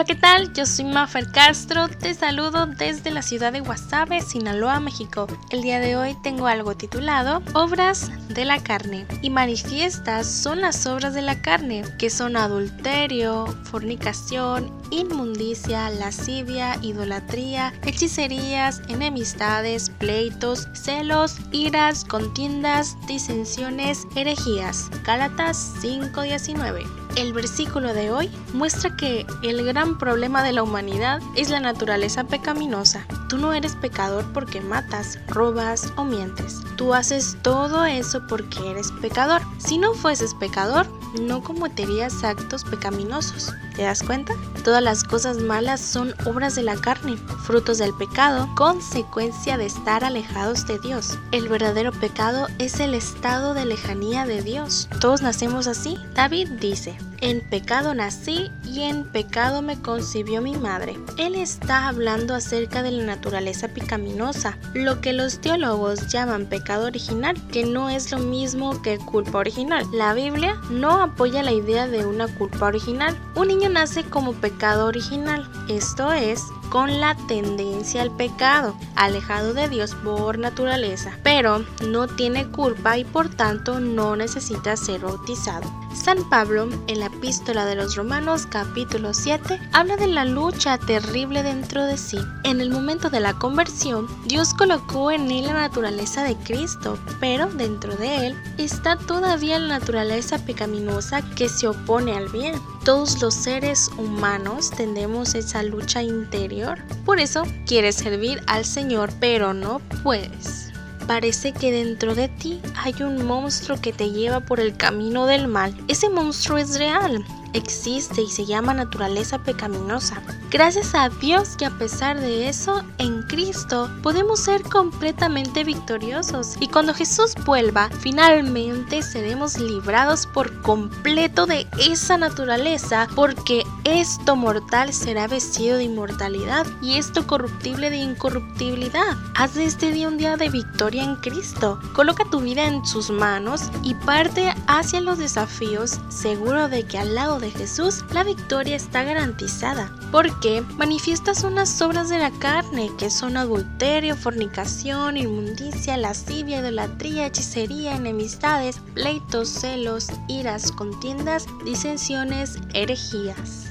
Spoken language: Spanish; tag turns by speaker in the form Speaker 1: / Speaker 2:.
Speaker 1: Hola, ¿qué tal? Yo soy Mafer Castro, te saludo desde la ciudad de Guasave, Sinaloa, México. El día de hoy tengo algo titulado Obras de la carne. Y manifiestas son las obras de la carne, que son adulterio, fornicación, inmundicia, lascivia, idolatría, hechicerías, enemistades, pleitos, celos, iras, contiendas, disensiones, herejías. Gálatas 5:19. El versículo de hoy muestra que el gran problema de la humanidad es la naturaleza pecaminosa. Tú no eres pecador porque matas, robas o mientes. Tú haces todo eso porque eres pecador. Si no fueses pecador, no cometerías actos pecaminosos. ¿Te das cuenta? Todas las cosas malas son obras de la carne, frutos del pecado, consecuencia de estar alejados de Dios. El verdadero pecado es el estado de lejanía de Dios. Todos nacemos así. David dice, en pecado nací y en pecado me concibió mi madre. Él está hablando acerca de la naturaleza pecaminosa, lo que los teólogos llaman pecado original, que no es lo mismo que culpa original. La Biblia no apoya la idea de una culpa original. Un niño nace como pecado original, esto es, con la tendencia al pecado, alejado de Dios por naturaleza, pero no tiene culpa y por tanto no necesita ser bautizado. San Pablo, en la epístola de los Romanos capítulo 7, habla de la lucha terrible dentro de sí. En el momento de la conversión, Dios colocó en él la naturaleza de Cristo, pero dentro de él está todavía la naturaleza pecaminosa que se opone al bien. Todos los seres humanos tenemos esa lucha interior. Por eso quieres servir al Señor, pero no puedes parece que dentro de ti hay un monstruo que te lleva por el camino del mal. Ese monstruo es real, existe y se llama naturaleza pecaminosa. Gracias a Dios que a pesar de eso, en Cristo podemos ser completamente victoriosos y cuando Jesús vuelva, finalmente seremos librados por completo de esa naturaleza porque esto mortal será vestido de inmortalidad y esto corruptible de incorruptibilidad. Haz de este día un día de victoria en Cristo. Coloca tu vida en sus manos y parte hacia los desafíos seguro de que al lado Jesús, la victoria está garantizada, porque manifiestas unas obras de la carne, que son adulterio, fornicación, inmundicia, lascivia, idolatría, hechicería, enemistades, pleitos, celos, iras, contiendas, disensiones, herejías.